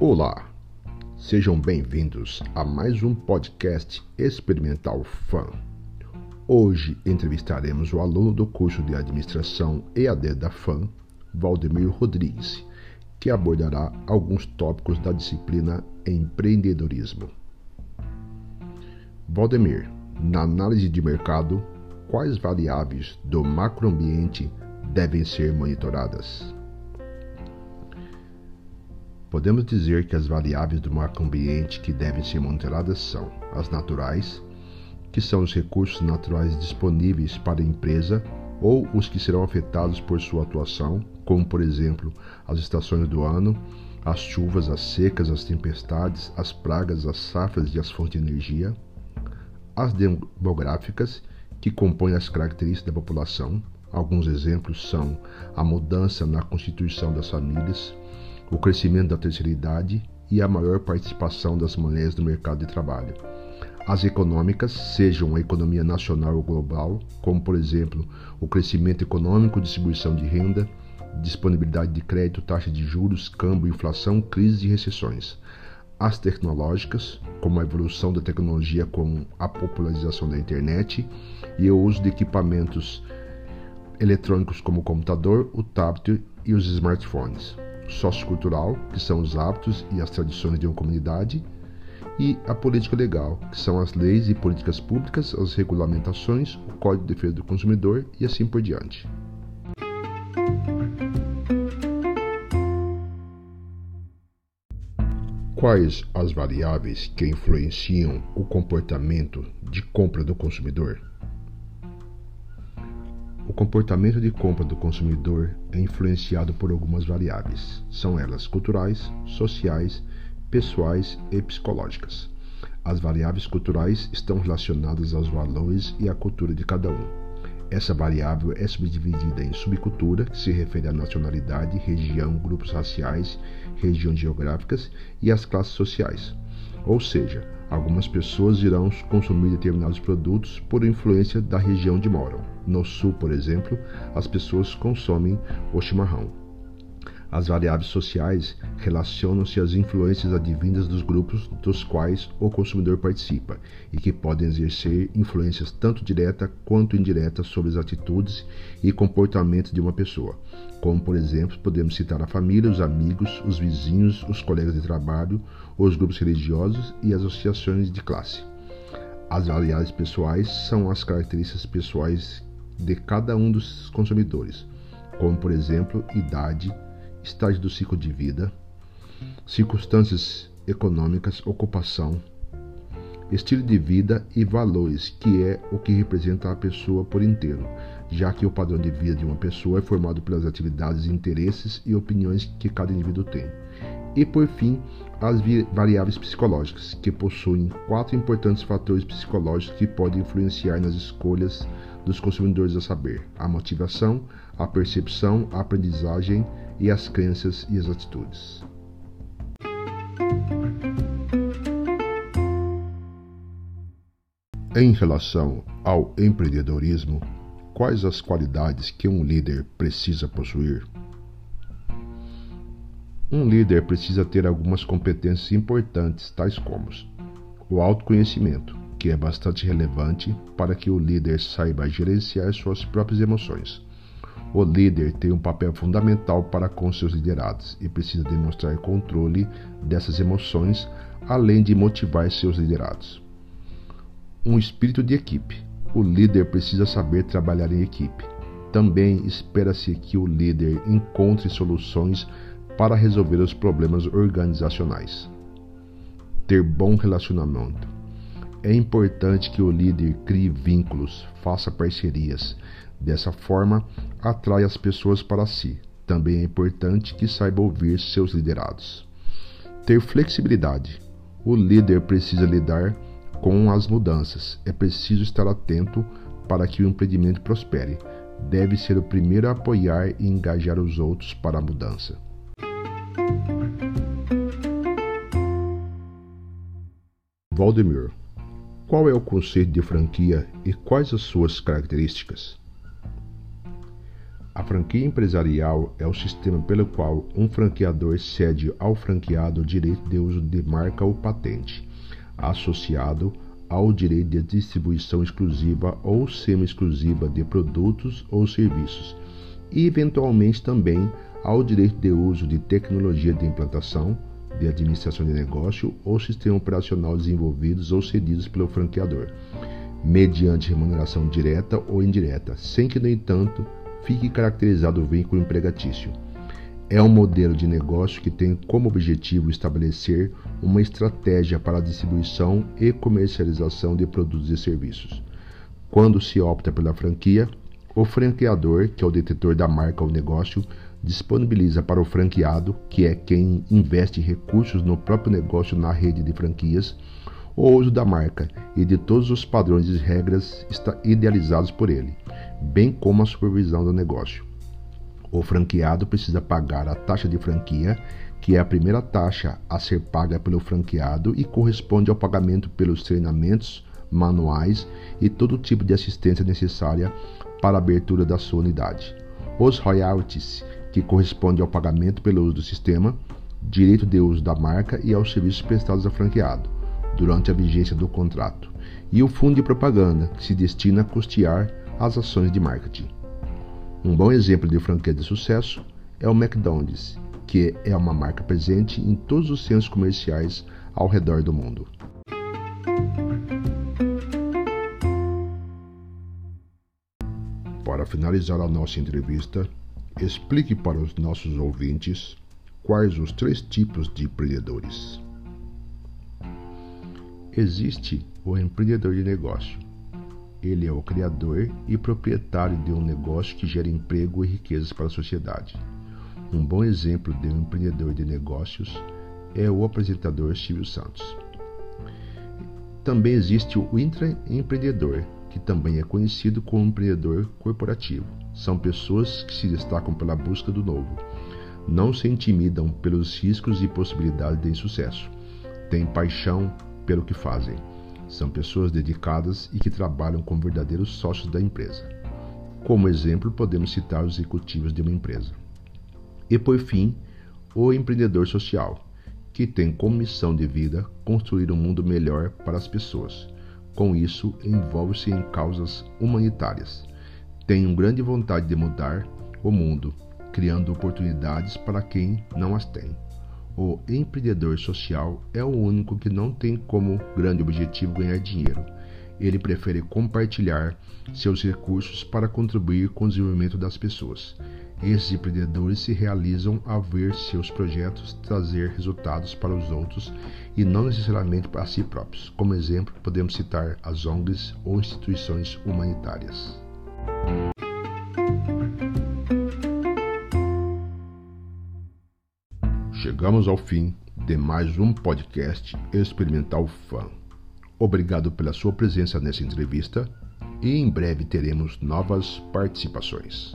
Olá, sejam bem-vindos a mais um podcast experimental FAM. Hoje entrevistaremos o aluno do curso de Administração EAD da FAM, Valdemir Rodrigues, que abordará alguns tópicos da disciplina Empreendedorismo. Valdemir, na análise de mercado, quais variáveis do macroambiente devem ser monitoradas? Podemos dizer que as variáveis do macroambiente que devem ser monitoradas são as naturais, que são os recursos naturais disponíveis para a empresa ou os que serão afetados por sua atuação, como por exemplo as estações do ano, as chuvas, as secas, as tempestades, as pragas, as safras e as fontes de energia, as demográficas, que compõem as características da população. Alguns exemplos são a mudança na constituição das famílias, o crescimento da terceira idade e a maior participação das mulheres no mercado de trabalho. As econômicas, sejam a economia nacional ou global, como por exemplo o crescimento econômico, distribuição de renda, disponibilidade de crédito, taxa de juros, câmbio, inflação, crises e recessões. As tecnológicas, como a evolução da tecnologia com a popularização da internet e o uso de equipamentos eletrônicos como o computador, o tablet e os smartphones sociocultural, que são os hábitos e as tradições de uma comunidade, e a política legal, que são as leis e políticas públicas, as regulamentações, o Código de Defesa do Consumidor e assim por diante. Quais as variáveis que influenciam o comportamento de compra do consumidor? O comportamento de compra do consumidor é influenciado por algumas variáveis. São elas culturais, sociais, pessoais e psicológicas. As variáveis culturais estão relacionadas aos valores e à cultura de cada um. Essa variável é subdividida em subcultura, que se refere à nacionalidade, região, grupos raciais, regiões geográficas e às classes sociais. Ou seja, Algumas pessoas irão consumir determinados produtos por influência da região onde moram. No sul, por exemplo, as pessoas consomem o chimarrão. As variáveis sociais relacionam-se às influências advindas dos grupos dos quais o consumidor participa e que podem exercer influências tanto direta quanto indireta sobre as atitudes e comportamentos de uma pessoa. Como, por exemplo, podemos citar a família, os amigos, os vizinhos, os colegas de trabalho, os grupos religiosos e as associações de classe. As variáveis pessoais são as características pessoais de cada um dos consumidores, como, por exemplo, idade, estágio do ciclo de vida, circunstâncias econômicas, ocupação, estilo de vida e valores, que é o que representa a pessoa por inteiro, já que o padrão de vida de uma pessoa é formado pelas atividades, interesses e opiniões que cada indivíduo tem. E por fim, as variáveis psicológicas, que possuem quatro importantes fatores psicológicos que podem influenciar nas escolhas dos consumidores a saber: a motivação, a percepção, a aprendizagem e as crenças e as atitudes. Em relação ao empreendedorismo, quais as qualidades que um líder precisa possuir? Um líder precisa ter algumas competências importantes, tais como o autoconhecimento, que é bastante relevante para que o líder saiba gerenciar suas próprias emoções. O líder tem um papel fundamental para com seus liderados e precisa demonstrar controle dessas emoções, além de motivar seus liderados. Um espírito de equipe. O líder precisa saber trabalhar em equipe. Também espera-se que o líder encontre soluções para resolver os problemas organizacionais. Ter bom relacionamento. É importante que o líder crie vínculos, faça parcerias. Dessa forma, atrai as pessoas para si. Também é importante que saiba ouvir seus liderados. Ter flexibilidade. O líder precisa lidar com as mudanças. É preciso estar atento para que o empreendimento prospere. Deve ser o primeiro a apoiar e engajar os outros para a mudança. Valdemir, qual é o conceito de franquia e quais as suas características? A franquia empresarial é o sistema pelo qual um franqueador cede ao franqueado o direito de uso de marca ou patente, associado ao direito de distribuição exclusiva ou semi-exclusiva de produtos ou serviços, e eventualmente também ao direito de uso de tecnologia de implantação, de administração de negócio ou sistema operacional desenvolvidos ou cedidos pelo franqueador, mediante remuneração direta ou indireta, sem que, no entanto, fique caracterizado o vínculo empregatício. É um modelo de negócio que tem como objetivo estabelecer uma estratégia para a distribuição e comercialização de produtos e serviços. Quando se opta pela franquia, o franqueador, que é o detetor da marca ou negócio, disponibiliza para o franqueado, que é quem investe recursos no próprio negócio na rede de franquias, o uso da marca e de todos os padrões e regras idealizados por ele, bem como a supervisão do negócio. O franqueado precisa pagar a taxa de franquia, que é a primeira taxa a ser paga pelo franqueado e corresponde ao pagamento pelos treinamentos, manuais e todo tipo de assistência necessária para a abertura da sua unidade. Os royalties, que corresponde ao pagamento pelo uso do sistema, direito de uso da marca e aos serviços prestados ao franqueado durante a vigência do contrato, e o fundo de propaganda, que se destina a custear as ações de marketing. Um bom exemplo de franquia de sucesso é o McDonald's, que é uma marca presente em todos os centros comerciais ao redor do mundo. Para finalizar a nossa entrevista, explique para os nossos ouvintes quais os três tipos de empreendedores. Existe o empreendedor de negócio. Ele é o criador e proprietário de um negócio que gera emprego e riquezas para a sociedade. Um bom exemplo de um empreendedor de negócios é o apresentador Silvio Santos. Também existe o intraempreendedor, que também é conhecido como empreendedor corporativo. São pessoas que se destacam pela busca do novo. Não se intimidam pelos riscos e possibilidades de insucesso. Têm paixão pelo que fazem. São pessoas dedicadas e que trabalham como verdadeiros sócios da empresa. Como exemplo, podemos citar os executivos de uma empresa. E por fim, o empreendedor social, que tem como missão de vida construir um mundo melhor para as pessoas. Com isso, envolve-se em causas humanitárias. Tem uma grande vontade de mudar o mundo, criando oportunidades para quem não as tem. O empreendedor social é o único que não tem como grande objetivo ganhar dinheiro. Ele prefere compartilhar seus recursos para contribuir com o desenvolvimento das pessoas. Esses empreendedores se realizam ao ver seus projetos trazer resultados para os outros e não necessariamente para si próprios. Como exemplo, podemos citar as ONGs ou instituições humanitárias. Chegamos ao fim de mais um podcast Experimental Fã. Obrigado pela sua presença nessa entrevista e em breve teremos novas participações.